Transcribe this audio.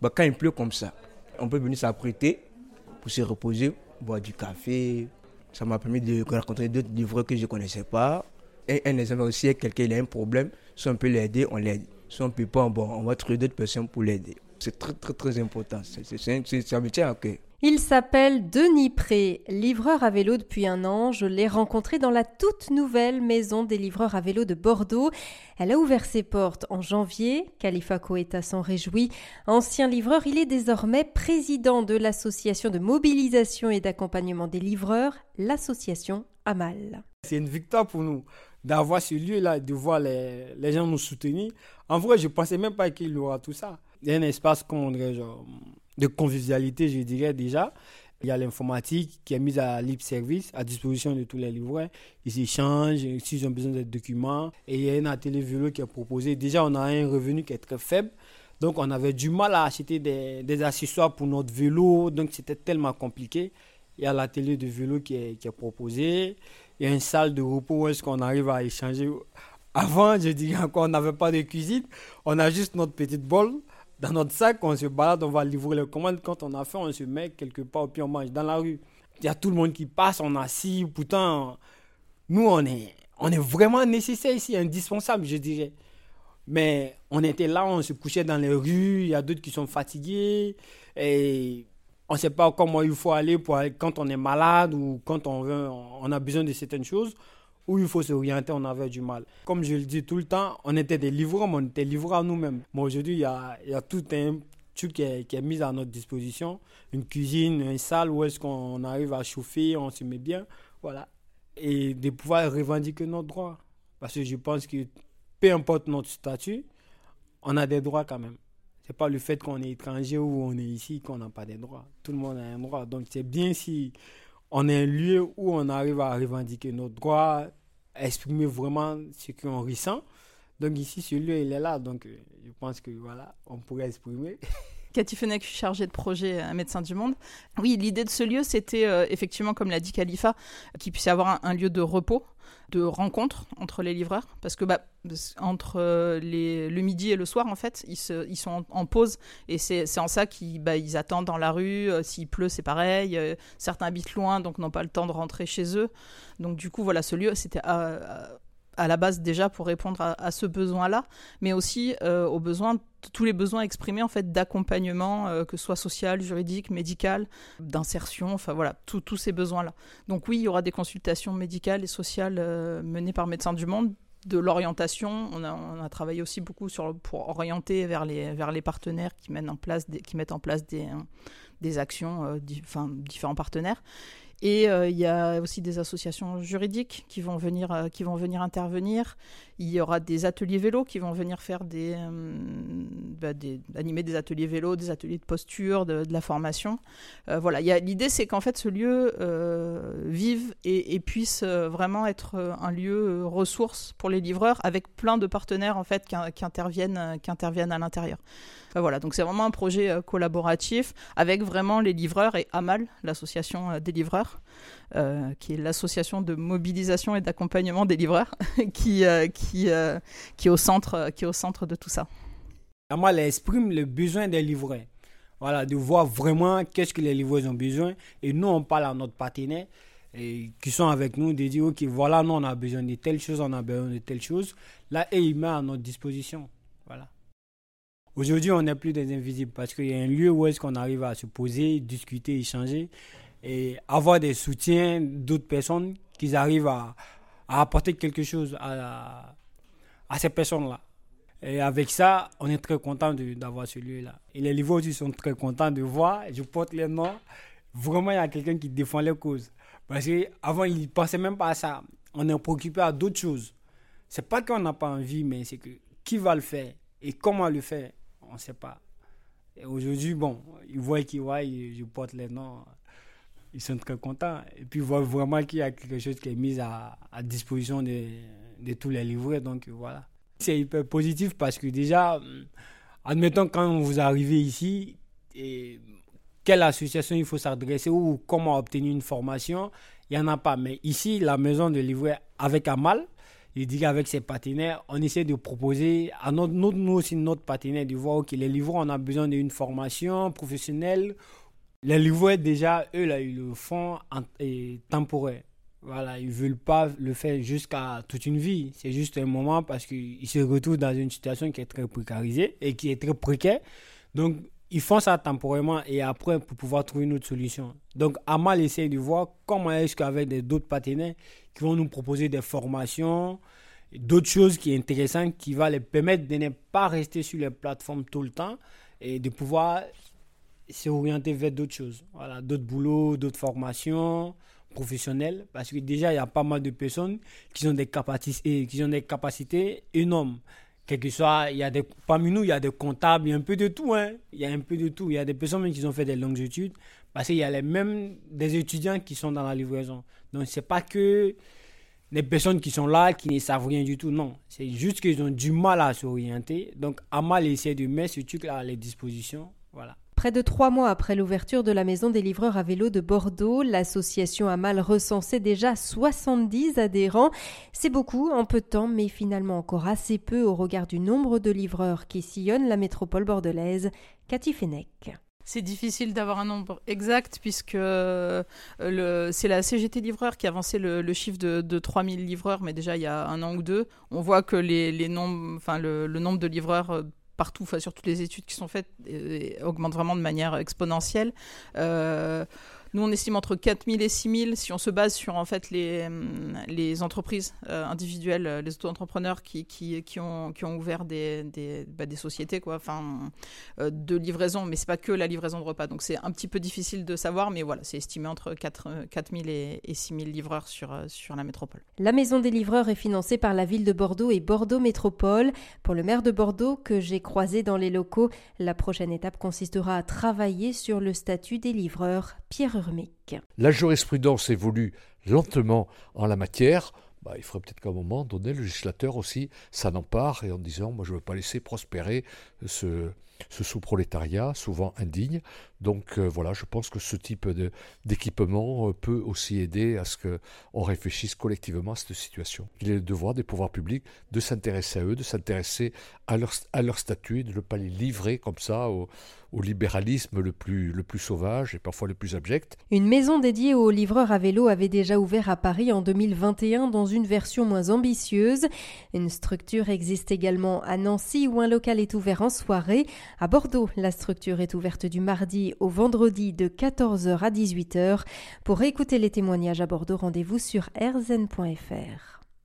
bah, quand il pleut comme ça, on peut venir s'apprêter pour se reposer, boire du café. Ça m'a permis de rencontrer d'autres livreurs que je ne connaissais pas. Et un exemple aussi, quelqu'un a un problème, si on peut l'aider, on l'aide. Si on ne peut pas, bon, on va trouver d'autres personnes pour l'aider. C'est très, très, très important. C'est un métier à cœur. Il s'appelle Denis Pré, livreur à vélo depuis un an. Je l'ai rencontré dans la toute nouvelle maison des livreurs à vélo de Bordeaux. Elle a ouvert ses portes en janvier. Khalifa Koeta s'en réjouit. Ancien livreur, il est désormais président de l'association de mobilisation et d'accompagnement des livreurs, l'association Amal. C'est une victoire pour nous d'avoir ce lieu-là, de voir les, gens nous soutenir. En vrai, je ne pensais même pas qu'il y aura tout ça. Il un espace, comment genre, de convivialité, je dirais déjà. Il y a l'informatique qui est mise à libre service, à disposition de tous les livreurs. Ils échangent, s'ils ont besoin de documents. Et il y a un atelier vélo qui est proposé. Déjà, on a un revenu qui est très faible. Donc, on avait du mal à acheter des, accessoires pour notre vélo. Donc, c'était tellement compliqué. Il y a l'atelier de vélo qui est, qui est proposé. Il y a une salle de repos où est-ce qu'on arrive à échanger. Avant, je dirais encore, on n'avait pas de cuisine. On a juste notre petite bol dans notre sac, on se balade, on va livrer les commandes. Quand on a faim, on se met quelque part, puis on mange dans la rue. Il y a tout le monde qui passe, on assis. Pourtant, nous, on est, on est vraiment nécessaire ici, indispensable, je dirais. Mais on était là, on se couchait dans les rues, il y a d'autres qui sont fatigués. Et on ne sait pas comment il faut aller, pour quand on est malade ou quand on, veut, on a besoin de certaines choses où il faut s'orienter, on avait du mal. Comme je le dis tout le temps, on était des livreurs, mais on était livreurs nous-mêmes. Mais aujourd'hui, il y a, tout un truc qui est, mis à notre disposition. Une cuisine, une salle où est-ce qu'on arrive à chauffer, on se met bien. Voilà. Et de pouvoir revendiquer notre droit. Parce que je pense que peu importe notre statut, on a des droits quand même. C'est pas le fait qu'on est étranger ou on est ici qu'on n'a pas des droits. Tout le monde a un droit. Donc c'est bien si on est un lieu où on arrive à revendiquer nos droits, exprimer vraiment ce qu'on ressent. Donc ici, ce lieu, il est là. Donc euh, je pense que voilà, on pourrait exprimer. Cathy Fenech, chargée de projet à Médecins du Monde. Oui, l'idée de ce lieu, c'était euh, effectivement, comme l'a dit Khalifa, qu'il puisse y avoir un, lieu de repos, de rencontre entre les livreurs. Parce que bah, entre euh, le midi et le soir, en fait, ils, sont en, pause. Et c'est en ça qu'ils bah, attendent dans la rue. S'il pleut, c'est pareil. certains habitent loin, donc n'ont pas le temps de rentrer chez eux. Donc du coup, voilà, ce lieu, c'était la base déjà pour répondre à, ce besoin-là, mais aussi euh, aux besoins, tous les besoins exprimés en fait d'accompagnement, euh, que ce soit social, juridique, médical, d'insertion, enfin voilà, tous ces besoins-là. Donc oui, il y aura des consultations médicales et sociales euh, menées par Médecins du Monde de l'orientation. On a, travaillé aussi beaucoup sur, pour orienter vers les, vers les partenaires qui, mettent en place des, qui mettent en place des, des actions, enfin, différents partenaires. Et euh, il y a aussi des associations juridiques qui vont venir, euh, qui vont venir intervenir. Il y aura des ateliers vélo qui vont venir faire des, euh, bah, des animer des ateliers vélo, des ateliers de posture, de, la formation. voilà, l'idée c'est qu'en fait ce lieu vive et, puisse vraiment être un lieu ressource pour les livreurs avec plein de partenaires en fait qui, qui interviennent, qui interviennent à l'intérieur. voilà, donc c'est vraiment un projet collaboratif avec vraiment les livreurs et Amal, l'association des livreurs euh, qui est l'association de mobilisation et d'accompagnement des livreurs, qui, euh, qui, euh, qui, est au centre, qui au centre de tout ça. Moi, elle exprime le besoin des livreurs. Voilà, de voir vraiment qu'est-ce que les livreurs ont besoin. Et nous, on parle à notre partenaire et qui sont avec nous, de dire, OK, voilà, nous, on a besoin de telle chose, on a besoin de telle chose. Là, et il met à notre disposition. Voilà. Aujourd'hui, on n'est plus des invisibles parce qu'il y a un lieu où est-ce qu'on arrive à se poser, discuter, échanger et avoir des soutiens d'autres personnes qui arrivent à, apporter quelque chose à, ces personnes-là. Et avec ça, on est très content d'avoir ce lieu-là. Et les livres aussi sont très contents de voir. Je porte les noms. Vraiment, il y a quelqu'un qui défend les causes. Parce qu'avant, ils ne pensaient même pas à ça. On est préoccupé à d'autres choses. C'est pas qu'on n'a pas envie, mais c'est que qui va le faire et comment le faire, on ne sait pas. Et aujourd'hui, bon, ils voient qui voient, je porte les noms ils sont très contents. Et puis, voient vraiment qu'il y a quelque chose qui est mis à, disposition de, de, tous les livreurs. Donc, voilà. C'est hyper positif parce que déjà, admettons, quand vous arrivez ici, quelle association il faut s'adresser ou comment obtenir une formation, il n'y en a pas. Mais ici, la maison de livrer avec Amal, je dirais avec ses partenaires, on essaie de proposer à notre, nous aussi notre partenaire de voir que les livreurs, on a besoin d'une formation professionnelle. Les livreurs, déjà, eux, là, ils le font en, temporaire. Voilà, ils veulent pas le faire jusqu'à toute une vie. C'est juste un moment parce qu'ils se retrouvent dans une situation qui est très précarisée et qui est très précaire. Donc, ils font ça temporairement et après pour pouvoir trouver une autre solution. Donc, Amal essaie de voir comment est-ce qu'avec d'autres partenaires qui vont nous proposer des formations, d'autres choses qui sont intéressantes, qui vont les permettre de ne pas rester sur les plateformes tout le temps et de pouvoir s'orienter vers d'autres choses. Voilà, d'autres boulots, d'autres formations professionnelles. Parce que déjà, il y a pas mal de personnes qui ont des capacités, qui ont des capacités énormes quel que soit, il y a des, parmi nous, il y a des comptables, il y a un peu de tout, hein. Il y a un peu de tout. Il y a des personnes qui ont fait des longues études, parce qu'il y a les mêmes des étudiants qui sont dans la livraison. Donc, c'est pas que les personnes qui sont là, qui ne savent rien du tout, non. C'est juste qu'ils ont du mal à s'orienter. Donc, Amal essaie de mettre ce truc-là à les dispositions. Voilà. Près de trois mois après l'ouverture de la maison des livreurs à vélo de Bordeaux, l'association a mal recensé déjà 70 adhérents. C'est beaucoup en peu de temps, mais finalement encore assez peu au regard du nombre de livreurs qui sillonnent la métropole bordelaise. Cathy Fenech. C'est difficile d'avoir un nombre exact puisque euh, c'est la CGT livreur qui a avancé le, chiffre de, 3000 livreurs, mais déjà il y a un an ou deux. On voit que le, nombre de livreurs euh, partout, sur toutes les études qui sont faites, augmente vraiment de manière exponentielle. Euh, nous, on estime entre 4 000 et 6 000 si on se base sur en fait les, hum, les entreprises euh, individuelles, euh, les auto-entrepreneurs qui, qui, qui, ont, qui ont ouvert des, des, bah, sociétés quoi, euh, de livraison, mais c'est pas que la livraison de repas. Donc c'est un petit peu difficile de savoir, mais voilà, c'est estimé entre 4, 4 000 et, et 6 000 livreurs sur, sur la métropole. La maison des livreurs est financée par la ville de Bordeaux et Bordeaux Métropole. Pour le maire de Bordeaux, que j'ai croisé dans les locaux, la prochaine étape consistera à travailler sur le statut des livreurs. Pierre la jurisprudence évolue lentement en la matière. Bah, il faudrait peut-être qu'à un moment donné, le législateur aussi s'en empare et en disant Moi, je ne veux pas laisser prospérer ce, ce sous-prolétariat, souvent indigne. Donc euh, voilà, je pense que ce type d'équipement euh, peut aussi aider à ce qu'on réfléchisse collectivement à cette situation. Il est le devoir des pouvoirs publics de s'intéresser à eux, de s'intéresser à leur, à leur statut, de ne pas les livrer comme ça au, au libéralisme le plus, le plus sauvage et parfois le plus abject. Une maison dédiée aux livreurs à vélo avait déjà ouvert à Paris en 2021 dans une version moins ambitieuse. Une structure existe également à Nancy où un local est ouvert en soirée. À Bordeaux, la structure est ouverte du mardi au vendredi de 14h à 18h. Pour écouter les témoignages à Bordeaux, rendez-vous sur rzn.fr.